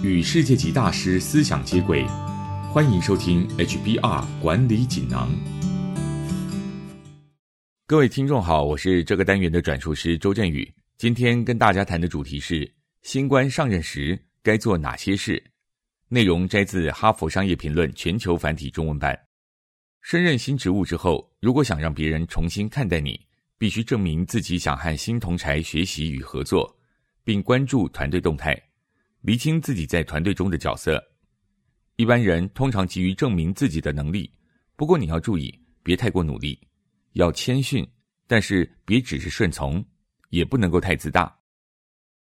与世界级大师思想接轨，欢迎收听 HBR 管理锦囊。各位听众好，我是这个单元的转述师周振宇。今天跟大家谈的主题是新官上任时该做哪些事。内容摘自《哈佛商业评论》全球繁体中文版。升任新职务之后，如果想让别人重新看待你，必须证明自己想和新同才学习与合作，并关注团队动态，厘清自己在团队中的角色。一般人通常急于证明自己的能力，不过你要注意，别太过努力，要谦逊，但是别只是顺从，也不能够太自大。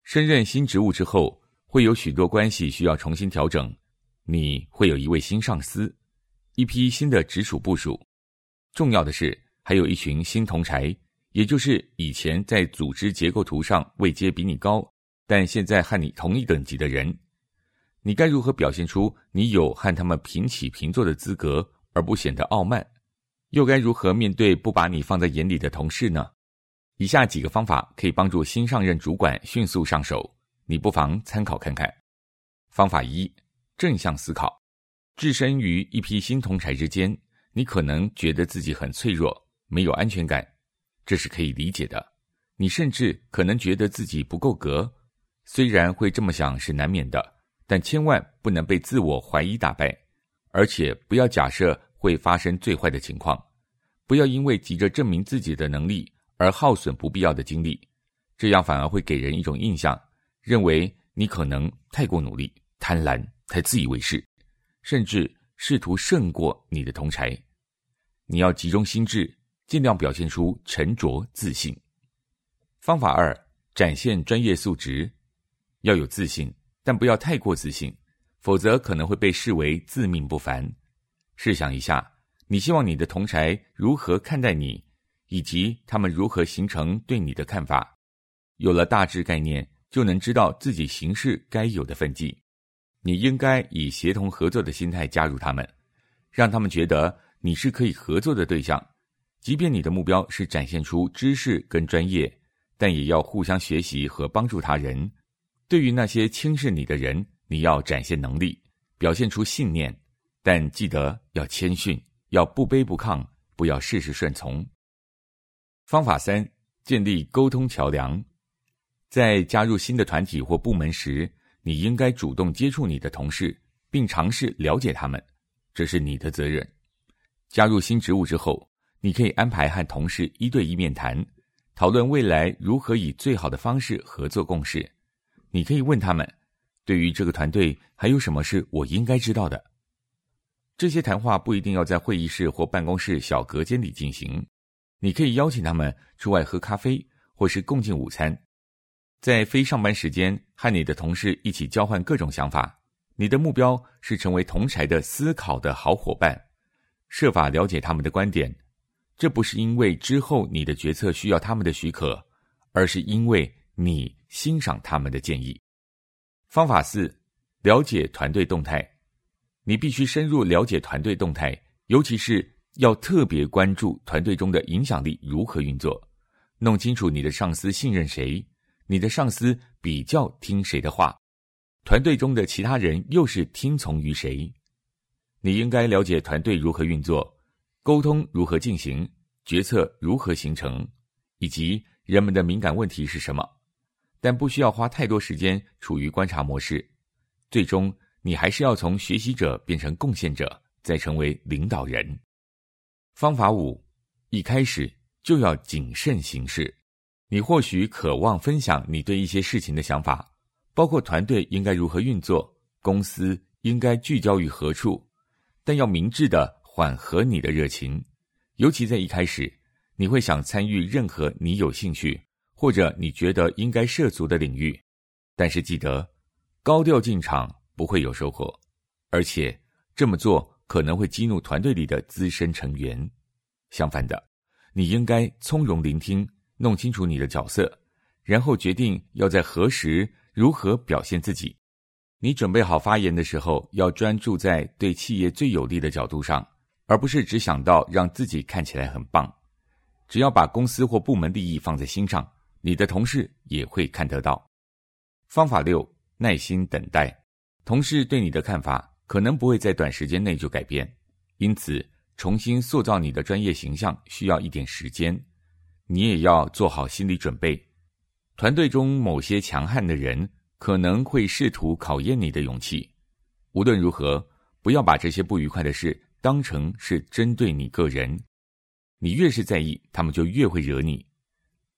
升任新职务之后，会有许多关系需要重新调整，你会有一位新上司。一批新的直属部署，重要的是还有一群新同才，也就是以前在组织结构图上位阶比你高，但现在和你同一等级的人。你该如何表现出你有和他们平起平坐的资格，而不显得傲慢？又该如何面对不把你放在眼里的同事呢？以下几个方法可以帮助新上任主管迅速上手，你不妨参考看看。方法一：正向思考。置身于一批新同才之间，你可能觉得自己很脆弱，没有安全感，这是可以理解的。你甚至可能觉得自己不够格，虽然会这么想是难免的，但千万不能被自我怀疑打败，而且不要假设会发生最坏的情况，不要因为急着证明自己的能力而耗损不必要的精力，这样反而会给人一种印象，认为你可能太过努力、贪婪、太自以为是。甚至试图胜过你的同才，你要集中心智，尽量表现出沉着自信。方法二：展现专业素质，要有自信，但不要太过自信，否则可能会被视为自命不凡。试想一下，你希望你的同才如何看待你，以及他们如何形成对你的看法。有了大致概念，就能知道自己行事该有的分际。你应该以协同合作的心态加入他们，让他们觉得你是可以合作的对象。即便你的目标是展现出知识跟专业，但也要互相学习和帮助他人。对于那些轻视你的人，你要展现能力，表现出信念，但记得要谦逊，要不卑不亢，不要事事顺从。方法三：建立沟通桥梁。在加入新的团体或部门时。你应该主动接触你的同事，并尝试了解他们，这是你的责任。加入新职务之后，你可以安排和同事一对一面谈，讨论未来如何以最好的方式合作共事。你可以问他们，对于这个团队还有什么是我应该知道的？这些谈话不一定要在会议室或办公室小隔间里进行，你可以邀请他们出外喝咖啡，或是共进午餐。在非上班时间和你的同事一起交换各种想法，你的目标是成为同才的思考的好伙伴，设法了解他们的观点。这不是因为之后你的决策需要他们的许可，而是因为你欣赏他们的建议。方法四：了解团队动态。你必须深入了解团队动态，尤其是要特别关注团队中的影响力如何运作，弄清楚你的上司信任谁。你的上司比较听谁的话？团队中的其他人又是听从于谁？你应该了解团队如何运作，沟通如何进行，决策如何形成，以及人们的敏感问题是什么。但不需要花太多时间处于观察模式。最终，你还是要从学习者变成贡献者，再成为领导人。方法五：一开始就要谨慎行事。你或许渴望分享你对一些事情的想法，包括团队应该如何运作，公司应该聚焦于何处，但要明智的缓和你的热情，尤其在一开始，你会想参与任何你有兴趣或者你觉得应该涉足的领域，但是记得，高调进场不会有收获，而且这么做可能会激怒团队里的资深成员。相反的，你应该从容聆听。弄清楚你的角色，然后决定要在何时如何表现自己。你准备好发言的时候，要专注在对企业最有利的角度上，而不是只想到让自己看起来很棒。只要把公司或部门利益放在心上，你的同事也会看得到。方法六：耐心等待。同事对你的看法可能不会在短时间内就改变，因此重新塑造你的专业形象需要一点时间。你也要做好心理准备，团队中某些强悍的人可能会试图考验你的勇气。无论如何，不要把这些不愉快的事当成是针对你个人。你越是在意，他们就越会惹你。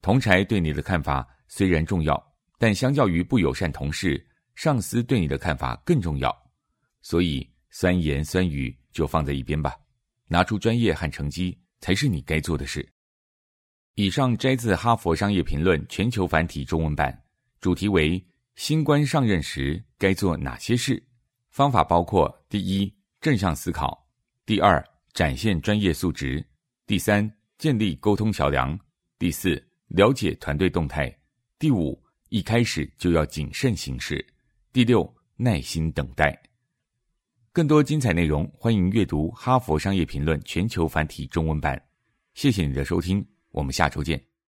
同柴对你的看法虽然重要，但相较于不友善同事，上司对你的看法更重要。所以，酸言酸语就放在一边吧，拿出专业和成绩才是你该做的事。以上摘自《哈佛商业评论》全球繁体中文版，主题为“新官上任时该做哪些事”。方法包括：第一，正向思考；第二，展现专业素质；第三，建立沟通桥梁；第四，了解团队动态；第五，一开始就要谨慎行事；第六，耐心等待。更多精彩内容，欢迎阅读《哈佛商业评论》全球繁体中文版。谢谢你的收听。我们下周见。